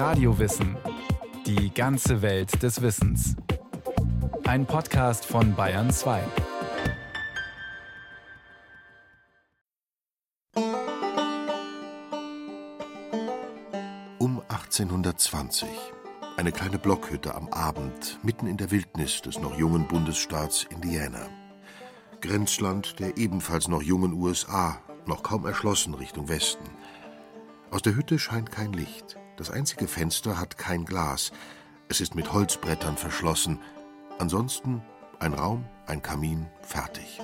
Radiowissen. Die ganze Welt des Wissens. Ein Podcast von Bayern 2. Um 1820. Eine kleine Blockhütte am Abend, mitten in der Wildnis des noch jungen Bundesstaats Indiana. Grenzland der ebenfalls noch jungen USA, noch kaum erschlossen Richtung Westen. Aus der Hütte scheint kein Licht. Das einzige Fenster hat kein Glas. Es ist mit Holzbrettern verschlossen. Ansonsten ein Raum, ein Kamin, fertig.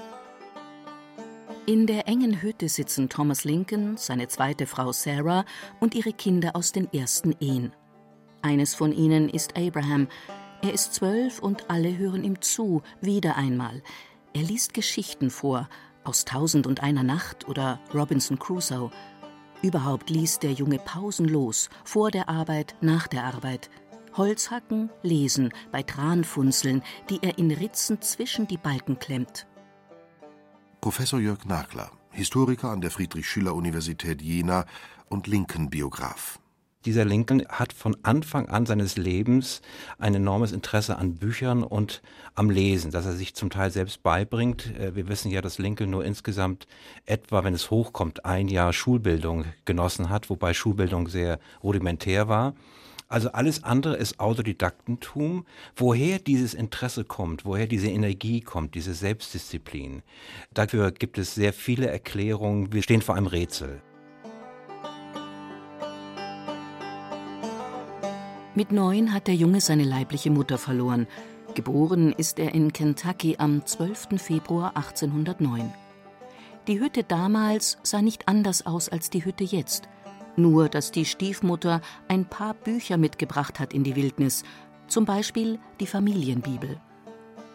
In der engen Hütte sitzen Thomas Lincoln, seine zweite Frau Sarah und ihre Kinder aus den ersten Ehen. Eines von ihnen ist Abraham. Er ist zwölf und alle hören ihm zu, wieder einmal. Er liest Geschichten vor, aus Tausend und einer Nacht oder Robinson Crusoe. Überhaupt liest der Junge pausenlos, vor der Arbeit, nach der Arbeit. Holzhacken, lesen, bei Tranfunzeln, die er in Ritzen zwischen die Balken klemmt. Professor Jörg Nagler, Historiker an der Friedrich-Schiller-Universität Jena und Linken-Biograf. Dieser Lincoln hat von Anfang an seines Lebens ein enormes Interesse an Büchern und am Lesen, das er sich zum Teil selbst beibringt. Äh, wir wissen ja, dass Lincoln nur insgesamt etwa, wenn es hochkommt, ein Jahr Schulbildung genossen hat, wobei Schulbildung sehr rudimentär war. Also alles andere ist Autodidaktentum. Woher dieses Interesse kommt, woher diese Energie kommt, diese Selbstdisziplin, dafür gibt es sehr viele Erklärungen. Wir stehen vor einem Rätsel. Mit neun hat der Junge seine leibliche Mutter verloren. Geboren ist er in Kentucky am 12. Februar 1809. Die Hütte damals sah nicht anders aus als die Hütte jetzt. Nur, dass die Stiefmutter ein paar Bücher mitgebracht hat in die Wildnis, zum Beispiel die Familienbibel.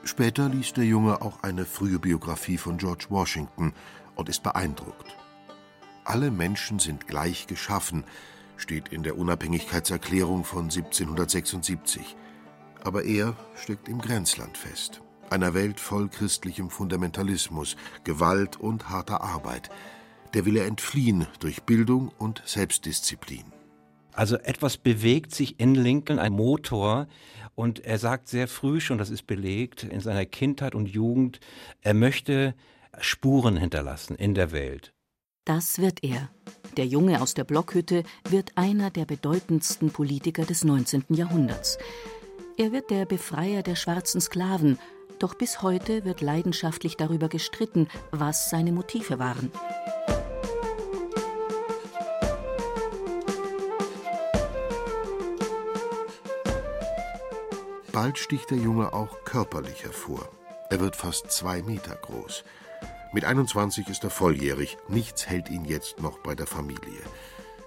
Später liest der Junge auch eine frühe Biografie von George Washington und ist beeindruckt. Alle Menschen sind gleich geschaffen, steht in der Unabhängigkeitserklärung von 1776. Aber er steckt im Grenzland fest, einer Welt voll christlichem Fundamentalismus, Gewalt und harter Arbeit. Der will er entfliehen durch Bildung und Selbstdisziplin. Also etwas bewegt sich in Lincoln, ein Motor, und er sagt sehr früh schon, das ist belegt, in seiner Kindheit und Jugend, er möchte Spuren hinterlassen in der Welt. Das wird er. Der Junge aus der Blockhütte wird einer der bedeutendsten Politiker des 19. Jahrhunderts. Er wird der Befreier der schwarzen Sklaven, doch bis heute wird leidenschaftlich darüber gestritten, was seine Motive waren. Bald sticht der Junge auch körperlich hervor. Er wird fast zwei Meter groß. Mit 21 ist er volljährig. Nichts hält ihn jetzt noch bei der Familie.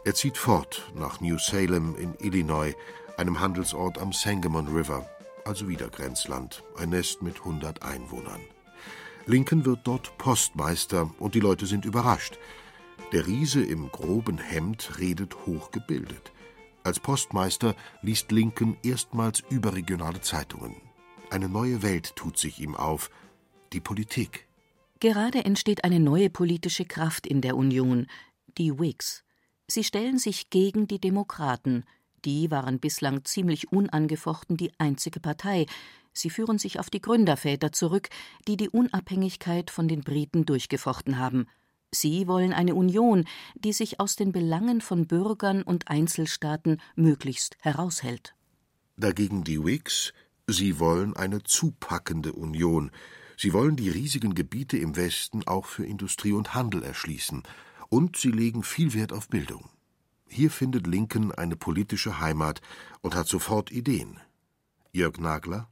Er zieht fort nach New Salem in Illinois, einem Handelsort am Sangamon River, also wieder Grenzland, ein Nest mit 100 Einwohnern. Lincoln wird dort Postmeister und die Leute sind überrascht. Der Riese im groben Hemd redet hochgebildet. Als Postmeister liest Lincoln erstmals überregionale Zeitungen. Eine neue Welt tut sich ihm auf, die Politik. Gerade entsteht eine neue politische Kraft in der Union, die Whigs. Sie stellen sich gegen die Demokraten. Die waren bislang ziemlich unangefochten die einzige Partei. Sie führen sich auf die Gründerväter zurück, die die Unabhängigkeit von den Briten durchgefochten haben. Sie wollen eine Union, die sich aus den Belangen von Bürgern und Einzelstaaten möglichst heraushält. Dagegen die Whigs, sie wollen eine zupackende Union, Sie wollen die riesigen Gebiete im Westen auch für Industrie und Handel erschließen, und sie legen viel Wert auf Bildung. Hier findet Lincoln eine politische Heimat und hat sofort Ideen. Jörg Nagler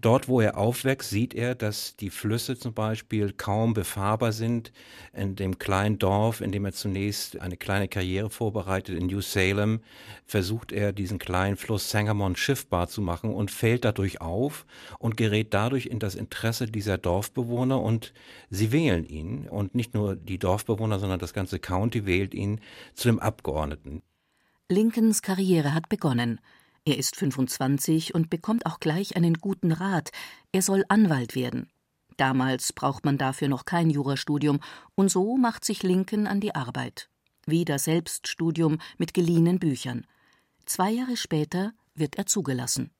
Dort, wo er aufwächst, sieht er, dass die Flüsse zum Beispiel kaum befahrbar sind. In dem kleinen Dorf, in dem er zunächst eine kleine Karriere vorbereitet, in New Salem, versucht er, diesen kleinen Fluss Sangamon schiffbar zu machen und fällt dadurch auf und gerät dadurch in das Interesse dieser Dorfbewohner und sie wählen ihn. Und nicht nur die Dorfbewohner, sondern das ganze County wählt ihn zu dem Abgeordneten. Lincolns Karriere hat begonnen. Er ist 25 und bekommt auch gleich einen guten Rat. Er soll Anwalt werden. Damals braucht man dafür noch kein Jurastudium, und so macht sich Lincoln an die Arbeit. Wieder Selbststudium mit geliehenen Büchern. Zwei Jahre später wird er zugelassen.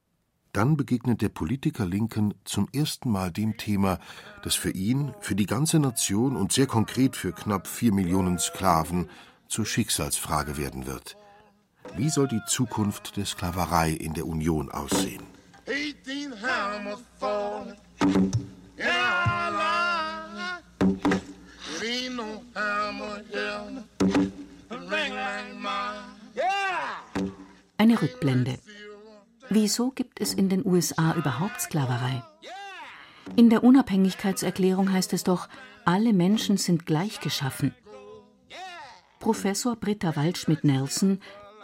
Dann begegnet der Politiker Lincoln zum ersten Mal dem Thema, das für ihn, für die ganze Nation und sehr konkret für knapp vier Millionen Sklaven zur Schicksalsfrage werden wird. Wie soll die Zukunft der Sklaverei in der Union aussehen? Eine Rückblende. Wieso gibt es in den USA überhaupt Sklaverei? In der Unabhängigkeitserklärung heißt es doch, alle Menschen sind gleich geschaffen. Professor Britta Waldschmidt-Nelson,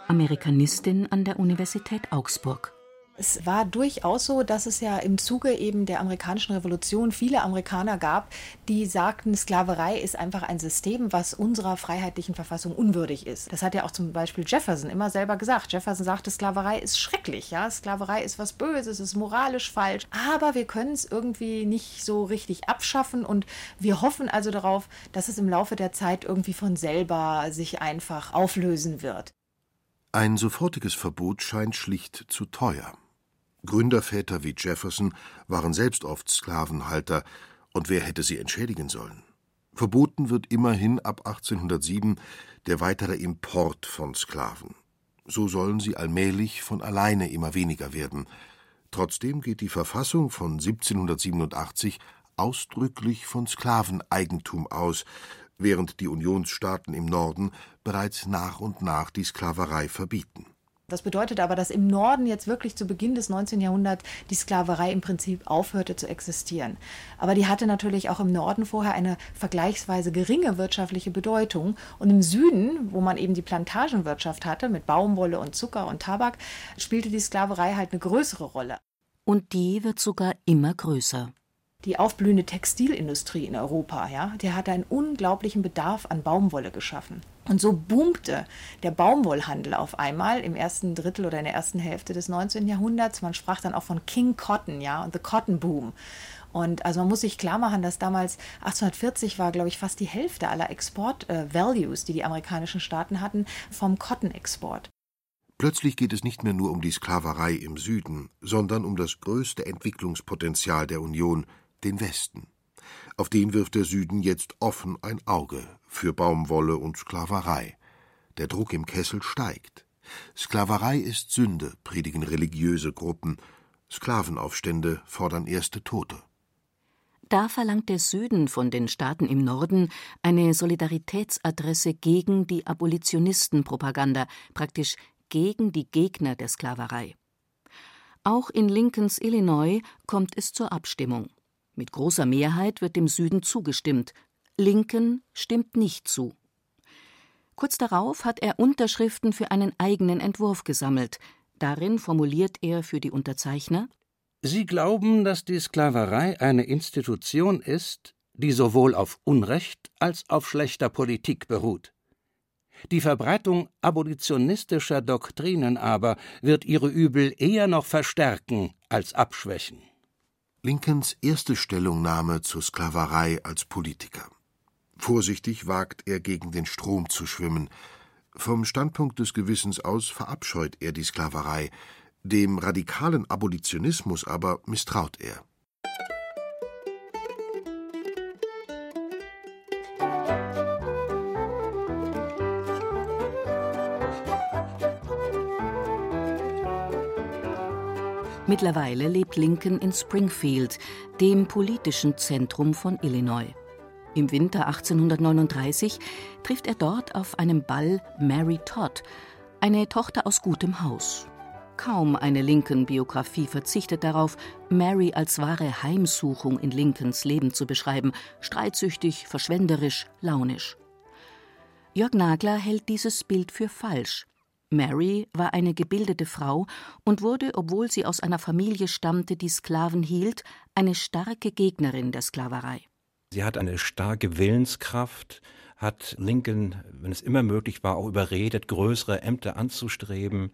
Amerikanistin an der Universität Augsburg. Es war durchaus so, dass es ja im Zuge eben der amerikanischen Revolution viele Amerikaner gab, die sagten, Sklaverei ist einfach ein System, was unserer freiheitlichen Verfassung unwürdig ist. Das hat ja auch zum Beispiel Jefferson immer selber gesagt. Jefferson sagte, Sklaverei ist schrecklich, ja, Sklaverei ist was Böses, ist moralisch falsch, aber wir können es irgendwie nicht so richtig abschaffen und wir hoffen also darauf, dass es im Laufe der Zeit irgendwie von selber sich einfach auflösen wird. Ein sofortiges Verbot scheint schlicht zu teuer. Gründerväter wie Jefferson waren selbst oft Sklavenhalter, und wer hätte sie entschädigen sollen? Verboten wird immerhin ab 1807 der weitere Import von Sklaven. So sollen sie allmählich von alleine immer weniger werden. Trotzdem geht die Verfassung von 1787 ausdrücklich von Sklaveneigentum aus, während die Unionsstaaten im Norden bereits nach und nach die Sklaverei verbieten. Das bedeutet aber, dass im Norden jetzt wirklich zu Beginn des 19. Jahrhunderts die Sklaverei im Prinzip aufhörte zu existieren. Aber die hatte natürlich auch im Norden vorher eine vergleichsweise geringe wirtschaftliche Bedeutung. Und im Süden, wo man eben die Plantagenwirtschaft hatte mit Baumwolle und Zucker und Tabak, spielte die Sklaverei halt eine größere Rolle. Und die wird sogar immer größer die aufblühende Textilindustrie in Europa, ja, der hatte einen unglaublichen Bedarf an Baumwolle geschaffen. Und so boomte der Baumwollhandel auf einmal im ersten Drittel oder in der ersten Hälfte des 19. Jahrhunderts. Man sprach dann auch von King Cotton, ja, und the Cotton Boom. Und also man muss sich klar machen, dass damals 1840 war, glaube ich, fast die Hälfte aller Export-Values, äh, die die amerikanischen Staaten hatten, vom Cotton-Export. Plötzlich geht es nicht mehr nur um die Sklaverei im Süden, sondern um das größte Entwicklungspotenzial der Union, den Westen. Auf den wirft der Süden jetzt offen ein Auge für Baumwolle und Sklaverei. Der Druck im Kessel steigt. Sklaverei ist Sünde, predigen religiöse Gruppen. Sklavenaufstände fordern erste Tote. Da verlangt der Süden von den Staaten im Norden eine Solidaritätsadresse gegen die Abolitionistenpropaganda, praktisch gegen die Gegner der Sklaverei. Auch in Lincolns Illinois kommt es zur Abstimmung. Mit großer Mehrheit wird dem Süden zugestimmt. Lincoln stimmt nicht zu. Kurz darauf hat er Unterschriften für einen eigenen Entwurf gesammelt. Darin formuliert er für die Unterzeichner Sie glauben, dass die Sklaverei eine Institution ist, die sowohl auf Unrecht als auf schlechter Politik beruht. Die Verbreitung abolitionistischer Doktrinen aber wird ihre Übel eher noch verstärken als abschwächen. Lincolns erste Stellungnahme zur Sklaverei als Politiker. Vorsichtig wagt er gegen den Strom zu schwimmen. Vom Standpunkt des Gewissens aus verabscheut er die Sklaverei, dem radikalen Abolitionismus aber misstraut er. Mittlerweile lebt Lincoln in Springfield, dem politischen Zentrum von Illinois. Im Winter 1839 trifft er dort auf einem Ball Mary Todd, eine Tochter aus gutem Haus. Kaum eine Lincoln-Biografie verzichtet darauf, Mary als wahre Heimsuchung in Lincolns Leben zu beschreiben, streitsüchtig, verschwenderisch, launisch. Jörg Nagler hält dieses Bild für falsch. Mary war eine gebildete Frau und wurde, obwohl sie aus einer Familie stammte, die Sklaven hielt, eine starke Gegnerin der Sklaverei. Sie hat eine starke Willenskraft, hat Lincoln, wenn es immer möglich war, auch überredet, größere Ämter anzustreben.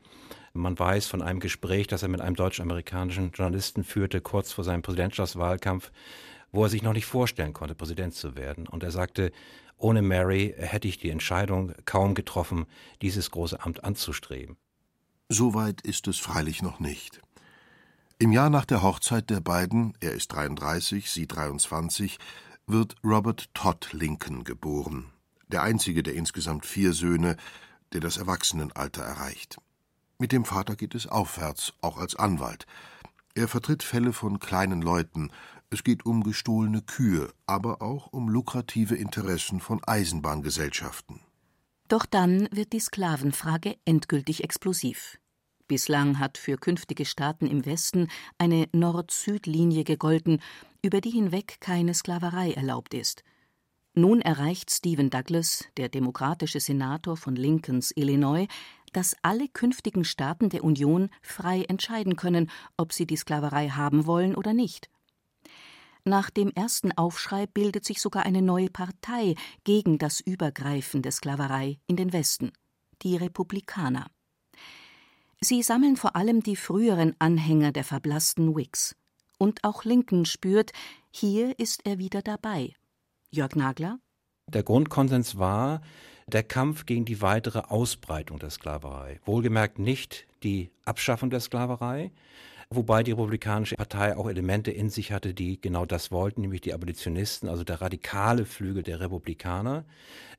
Man weiß von einem Gespräch, das er mit einem deutsch-amerikanischen Journalisten führte, kurz vor seinem Präsidentschaftswahlkampf, wo er sich noch nicht vorstellen konnte, Präsident zu werden. Und er sagte, ohne Mary hätte ich die Entscheidung kaum getroffen, dieses große Amt anzustreben. Soweit ist es freilich noch nicht. Im Jahr nach der Hochzeit der beiden, er ist 33, sie 23, wird Robert Todd Lincoln geboren, der einzige der insgesamt vier Söhne, der das Erwachsenenalter erreicht. Mit dem Vater geht es aufwärts, auch als Anwalt. Er vertritt Fälle von kleinen Leuten, es geht um gestohlene Kühe, aber auch um lukrative Interessen von Eisenbahngesellschaften. Doch dann wird die Sklavenfrage endgültig explosiv. Bislang hat für künftige Staaten im Westen eine Nord-Süd-Linie gegolten, über die hinweg keine Sklaverei erlaubt ist. Nun erreicht Stephen Douglas, der demokratische Senator von Lincolns Illinois, dass alle künftigen Staaten der Union frei entscheiden können, ob sie die Sklaverei haben wollen oder nicht. Nach dem ersten Aufschrei bildet sich sogar eine neue Partei gegen das Übergreifen der Sklaverei in den Westen, die Republikaner. Sie sammeln vor allem die früheren Anhänger der verblassten Whigs. Und auch Lincoln spürt, hier ist er wieder dabei. Jörg Nagler? Der Grundkonsens war der Kampf gegen die weitere Ausbreitung der Sklaverei. Wohlgemerkt nicht die Abschaffung der Sklaverei, wobei die Republikanische Partei auch Elemente in sich hatte, die genau das wollten, nämlich die Abolitionisten, also der radikale Flügel der Republikaner,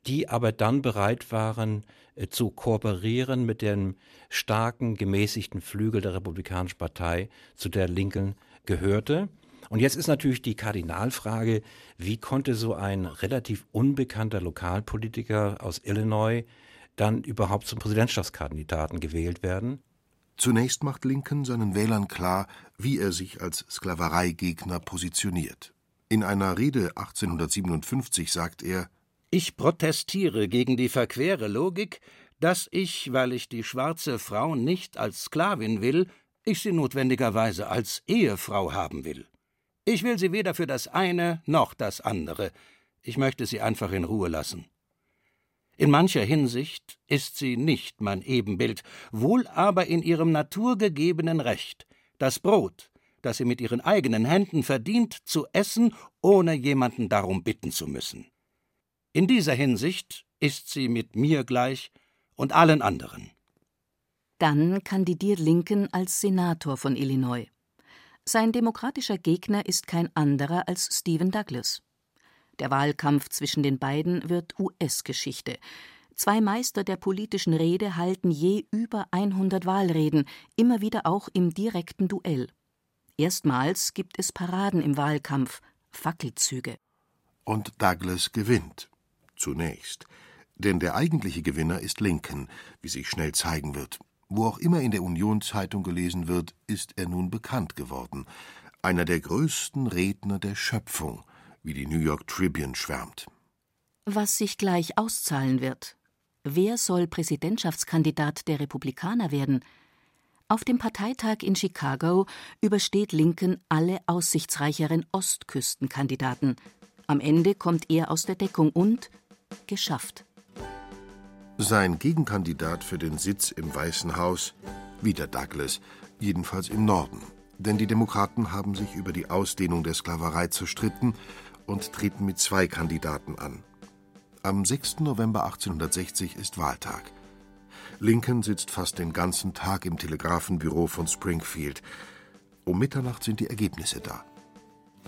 die aber dann bereit waren äh, zu kooperieren mit dem starken, gemäßigten Flügel der Republikanischen Partei, zu der Lincoln gehörte. Und jetzt ist natürlich die Kardinalfrage, wie konnte so ein relativ unbekannter Lokalpolitiker aus Illinois dann überhaupt zum Präsidentschaftskandidaten gewählt werden? Zunächst macht Lincoln seinen Wählern klar, wie er sich als Sklavereigegner positioniert. In einer Rede 1857 sagt er Ich protestiere gegen die verquere Logik, dass ich, weil ich die schwarze Frau nicht als Sklavin will, ich sie notwendigerweise als Ehefrau haben will. Ich will sie weder für das eine noch das andere. Ich möchte sie einfach in Ruhe lassen. In mancher Hinsicht ist sie nicht mein Ebenbild, wohl aber in ihrem naturgegebenen Recht, das Brot, das sie mit ihren eigenen Händen verdient, zu essen, ohne jemanden darum bitten zu müssen. In dieser Hinsicht ist sie mit mir gleich und allen anderen. Dann kandidiert Lincoln als Senator von Illinois. Sein demokratischer Gegner ist kein anderer als Stephen Douglas. Der Wahlkampf zwischen den beiden wird US-Geschichte. Zwei Meister der politischen Rede halten je über 100 Wahlreden, immer wieder auch im direkten Duell. Erstmals gibt es Paraden im Wahlkampf, Fackelzüge. Und Douglas gewinnt. Zunächst. Denn der eigentliche Gewinner ist Lincoln, wie sich schnell zeigen wird. Wo auch immer in der Union-Zeitung gelesen wird, ist er nun bekannt geworden. Einer der größten Redner der Schöpfung, wie die New York Tribune schwärmt. Was sich gleich auszahlen wird. Wer soll Präsidentschaftskandidat der Republikaner werden? Auf dem Parteitag in Chicago übersteht Lincoln alle aussichtsreicheren Ostküstenkandidaten. Am Ende kommt er aus der Deckung und geschafft. Sein Gegenkandidat für den Sitz im Weißen Haus, wieder Douglas, jedenfalls im Norden. Denn die Demokraten haben sich über die Ausdehnung der Sklaverei zerstritten und treten mit zwei Kandidaten an. Am 6. November 1860 ist Wahltag. Lincoln sitzt fast den ganzen Tag im Telegrafenbüro von Springfield. Um Mitternacht sind die Ergebnisse da.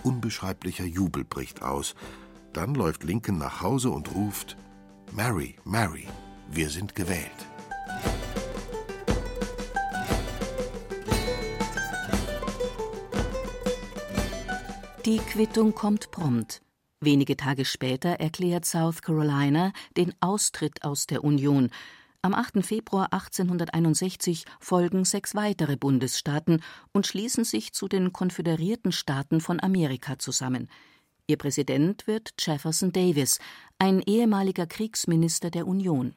Unbeschreiblicher Jubel bricht aus. Dann läuft Lincoln nach Hause und ruft: Mary, Mary, wir sind gewählt. Die Quittung kommt prompt. Wenige Tage später erklärt South Carolina den Austritt aus der Union. Am 8. Februar 1861 folgen sechs weitere Bundesstaaten und schließen sich zu den Konföderierten Staaten von Amerika zusammen. Ihr Präsident wird Jefferson Davis, ein ehemaliger Kriegsminister der Union.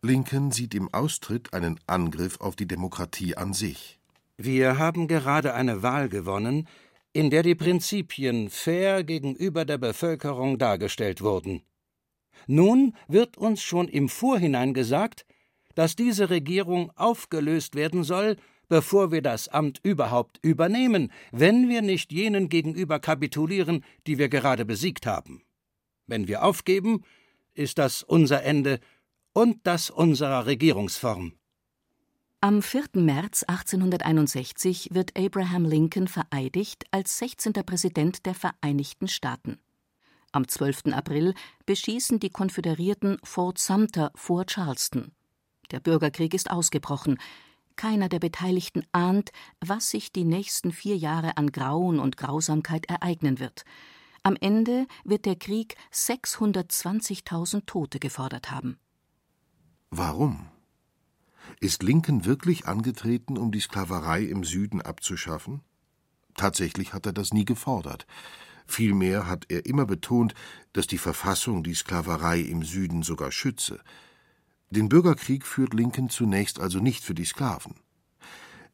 Lincoln sieht im Austritt einen Angriff auf die Demokratie an sich. Wir haben gerade eine Wahl gewonnen, in der die Prinzipien fair gegenüber der Bevölkerung dargestellt wurden. Nun wird uns schon im Vorhinein gesagt, dass diese Regierung aufgelöst werden soll, bevor wir das Amt überhaupt übernehmen, wenn wir nicht jenen gegenüber kapitulieren, die wir gerade besiegt haben. Wenn wir aufgeben, ist das unser Ende und das unserer Regierungsform. Am 4. März 1861 wird Abraham Lincoln vereidigt als 16. Präsident der Vereinigten Staaten. Am 12. April beschießen die Konföderierten Fort Sumter vor Charleston. Der Bürgerkrieg ist ausgebrochen. Keiner der Beteiligten ahnt, was sich die nächsten vier Jahre an Grauen und Grausamkeit ereignen wird. Am Ende wird der Krieg 620.000 Tote gefordert haben. Warum? Ist Lincoln wirklich angetreten, um die Sklaverei im Süden abzuschaffen? Tatsächlich hat er das nie gefordert. Vielmehr hat er immer betont, dass die Verfassung die Sklaverei im Süden sogar schütze. Den Bürgerkrieg führt Lincoln zunächst also nicht für die Sklaven.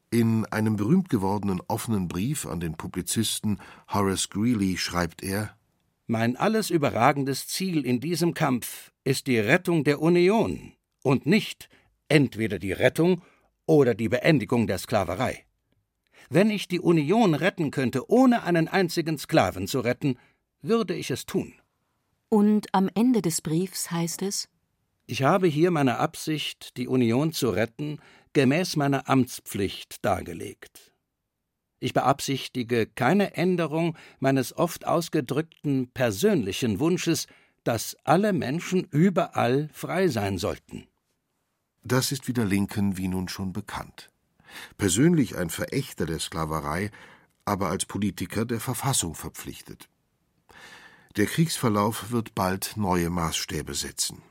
In einem berühmt gewordenen offenen Brief an den Publizisten Horace Greeley schreibt er Mein alles überragendes Ziel in diesem Kampf ist die Rettung der Union und nicht entweder die Rettung oder die Beendigung der Sklaverei. Wenn ich die Union retten könnte, ohne einen einzigen Sklaven zu retten, würde ich es tun. Und am Ende des Briefs heißt es Ich habe hier meine Absicht, die Union zu retten, gemäß meiner Amtspflicht dargelegt. Ich beabsichtige keine Änderung meines oft ausgedrückten persönlichen Wunsches, dass alle Menschen überall frei sein sollten. Das ist wieder Lincoln wie nun schon bekannt. Persönlich ein Verächter der Sklaverei, aber als Politiker der Verfassung verpflichtet. Der Kriegsverlauf wird bald neue Maßstäbe setzen.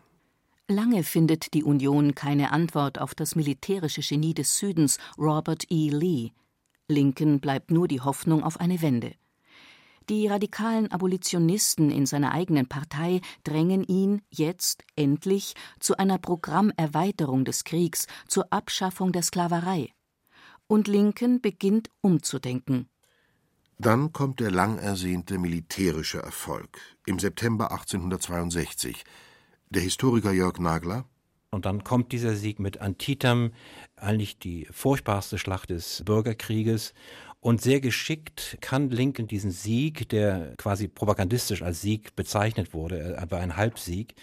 Lange findet die Union keine Antwort auf das militärische Genie des Südens, Robert E. Lee. Lincoln bleibt nur die Hoffnung auf eine Wende. Die radikalen Abolitionisten in seiner eigenen Partei drängen ihn jetzt endlich zu einer Programmerweiterung des Kriegs, zur Abschaffung der Sklaverei. Und Lincoln beginnt umzudenken. Dann kommt der lang ersehnte militärische Erfolg im September 1862. Der Historiker Jörg Nagler und dann kommt dieser Sieg mit Antietam, eigentlich die furchtbarste Schlacht des Bürgerkrieges. Und sehr geschickt kann Lincoln diesen Sieg, der quasi propagandistisch als Sieg bezeichnet wurde, aber ein Halbsieg,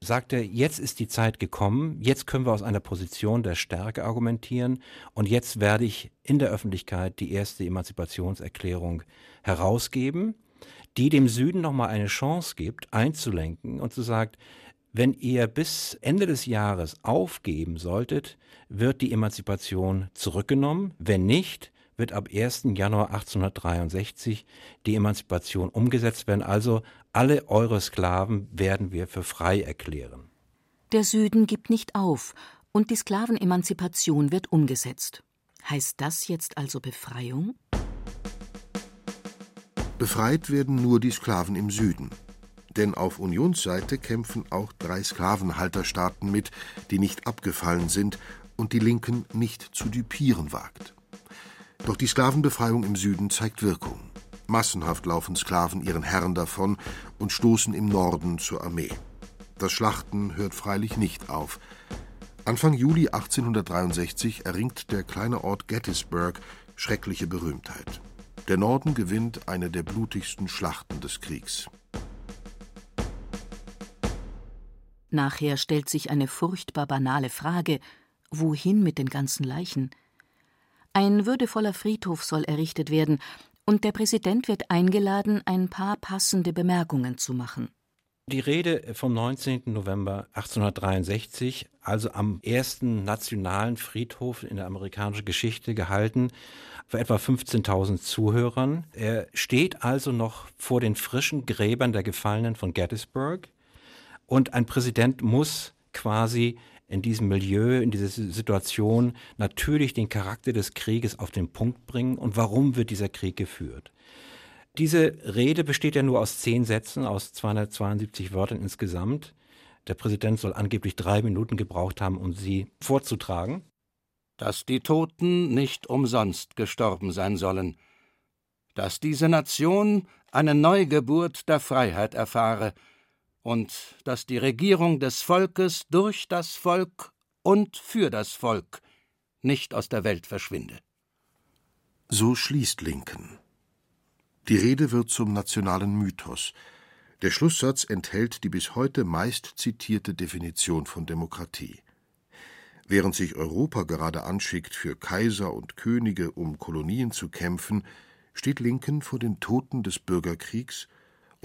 sagt er, jetzt ist die Zeit gekommen, jetzt können wir aus einer Position der Stärke argumentieren und jetzt werde ich in der Öffentlichkeit die erste Emanzipationserklärung herausgeben, die dem Süden nochmal eine Chance gibt, einzulenken und zu sagen, wenn ihr bis Ende des Jahres aufgeben solltet, wird die Emanzipation zurückgenommen. Wenn nicht, wird ab 1. Januar 1863 die Emanzipation umgesetzt werden. Also alle eure Sklaven werden wir für frei erklären. Der Süden gibt nicht auf und die Sklavenemanzipation wird umgesetzt. Heißt das jetzt also Befreiung? Befreit werden nur die Sklaven im Süden. Denn auf Unionsseite kämpfen auch drei Sklavenhalterstaaten mit, die nicht abgefallen sind und die Linken nicht zu düpieren wagt. Doch die Sklavenbefreiung im Süden zeigt Wirkung. Massenhaft laufen Sklaven ihren Herren davon und stoßen im Norden zur Armee. Das Schlachten hört freilich nicht auf. Anfang Juli 1863 erringt der kleine Ort Gettysburg schreckliche Berühmtheit. Der Norden gewinnt eine der blutigsten Schlachten des Kriegs. Nachher stellt sich eine furchtbar banale Frage: Wohin mit den ganzen Leichen? Ein würdevoller Friedhof soll errichtet werden, und der Präsident wird eingeladen, ein paar passende Bemerkungen zu machen. Die Rede vom 19. November 1863, also am ersten nationalen Friedhof in der amerikanischen Geschichte gehalten, vor etwa 15.000 Zuhörern. Er steht also noch vor den frischen Gräbern der Gefallenen von Gettysburg und ein Präsident muss quasi in diesem Milieu, in dieser Situation natürlich den Charakter des Krieges auf den Punkt bringen und warum wird dieser Krieg geführt. Diese Rede besteht ja nur aus zehn Sätzen, aus 272 Wörtern insgesamt. Der Präsident soll angeblich drei Minuten gebraucht haben, um sie vorzutragen. Dass die Toten nicht umsonst gestorben sein sollen, dass diese Nation eine Neugeburt der Freiheit erfahre, und dass die Regierung des Volkes durch das Volk und für das Volk nicht aus der Welt verschwinde. So schließt Lincoln. Die Rede wird zum nationalen Mythos. Der Schlusssatz enthält die bis heute meist zitierte Definition von Demokratie. Während sich Europa gerade anschickt, für Kaiser und Könige um Kolonien zu kämpfen, steht Lincoln vor den Toten des Bürgerkriegs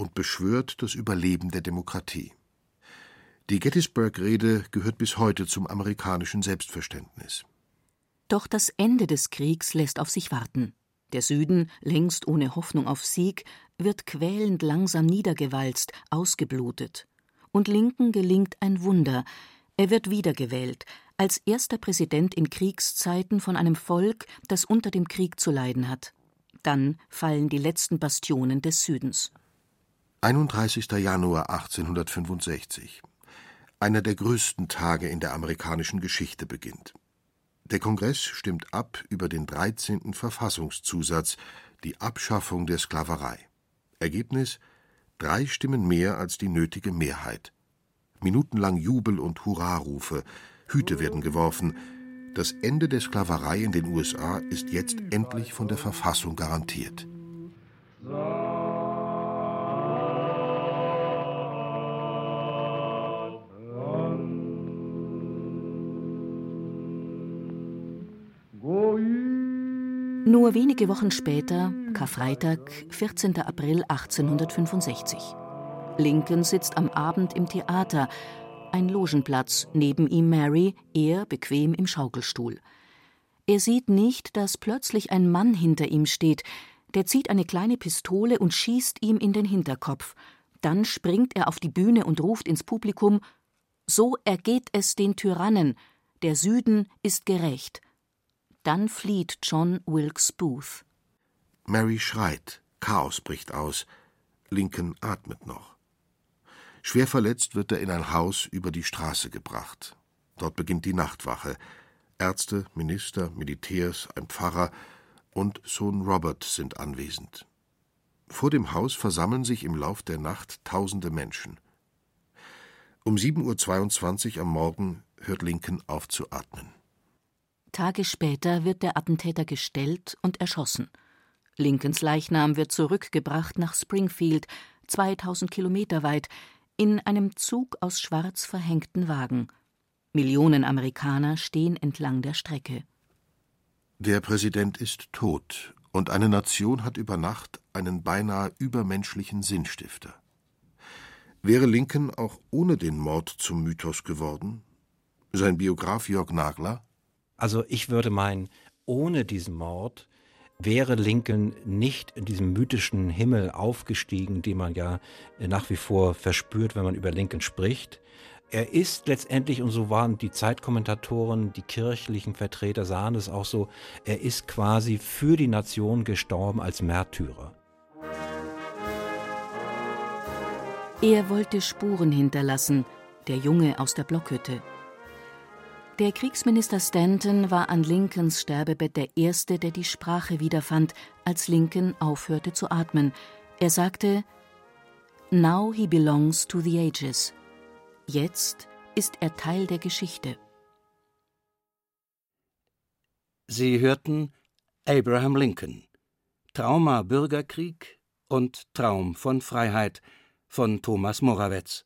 und beschwört das Überleben der Demokratie. Die Gettysburg-Rede gehört bis heute zum amerikanischen Selbstverständnis. Doch das Ende des Kriegs lässt auf sich warten. Der Süden, längst ohne Hoffnung auf Sieg, wird quälend langsam niedergewalzt, ausgeblutet. Und Lincoln gelingt ein Wunder. Er wird wiedergewählt, als erster Präsident in Kriegszeiten von einem Volk, das unter dem Krieg zu leiden hat. Dann fallen die letzten Bastionen des Südens. 31. Januar 1865. Einer der größten Tage in der amerikanischen Geschichte beginnt. Der Kongress stimmt ab über den 13. Verfassungszusatz, die Abschaffung der Sklaverei. Ergebnis drei Stimmen mehr als die nötige Mehrheit. Minutenlang Jubel und Hurrarufe, Hüte werden geworfen. Das Ende der Sklaverei in den USA ist jetzt endlich von der Verfassung garantiert. Nur wenige Wochen später, Karfreitag, 14. April 1865. Lincoln sitzt am Abend im Theater, ein Logenplatz, neben ihm Mary, er bequem im Schaukelstuhl. Er sieht nicht, dass plötzlich ein Mann hinter ihm steht, der zieht eine kleine Pistole und schießt ihm in den Hinterkopf. Dann springt er auf die Bühne und ruft ins Publikum So ergeht es den Tyrannen, der Süden ist gerecht. Dann flieht John Wilkes Booth. Mary schreit, Chaos bricht aus, Lincoln atmet noch. Schwer verletzt wird er in ein Haus über die Straße gebracht. Dort beginnt die Nachtwache. Ärzte, Minister, Militärs, ein Pfarrer und Sohn Robert sind anwesend. Vor dem Haus versammeln sich im Lauf der Nacht tausende Menschen. Um 7.22 Uhr am Morgen hört Lincoln auf zu atmen. Tage später wird der Attentäter gestellt und erschossen. Lincolns Leichnam wird zurückgebracht nach Springfield, 2000 Kilometer weit, in einem Zug aus schwarz verhängten Wagen. Millionen Amerikaner stehen entlang der Strecke. Der Präsident ist tot, und eine Nation hat über Nacht einen beinahe übermenschlichen Sinnstifter. Wäre Lincoln auch ohne den Mord zum Mythos geworden? Sein Biograf Jörg Nagler? Also ich würde meinen, ohne diesen Mord wäre Lincoln nicht in diesem mythischen Himmel aufgestiegen, den man ja nach wie vor verspürt, wenn man über Lincoln spricht. Er ist letztendlich, und so waren die Zeitkommentatoren, die kirchlichen Vertreter sahen es auch so, er ist quasi für die Nation gestorben als Märtyrer. Er wollte Spuren hinterlassen, der Junge aus der Blockhütte. Der Kriegsminister Stanton war an Lincolns Sterbebett der Erste, der die Sprache wiederfand, als Lincoln aufhörte zu atmen. Er sagte: Now he belongs to the ages. Jetzt ist er Teil der Geschichte. Sie hörten Abraham Lincoln Trauma Bürgerkrieg und Traum von Freiheit von Thomas Morawetz.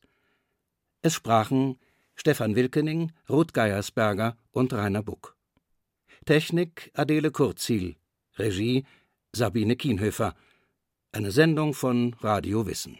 Es sprachen Stefan Wilkening, Ruth Geiersberger und Rainer Buck. Technik Adele Kurzil, Regie Sabine Kienhöfer. Eine Sendung von Radio Wissen.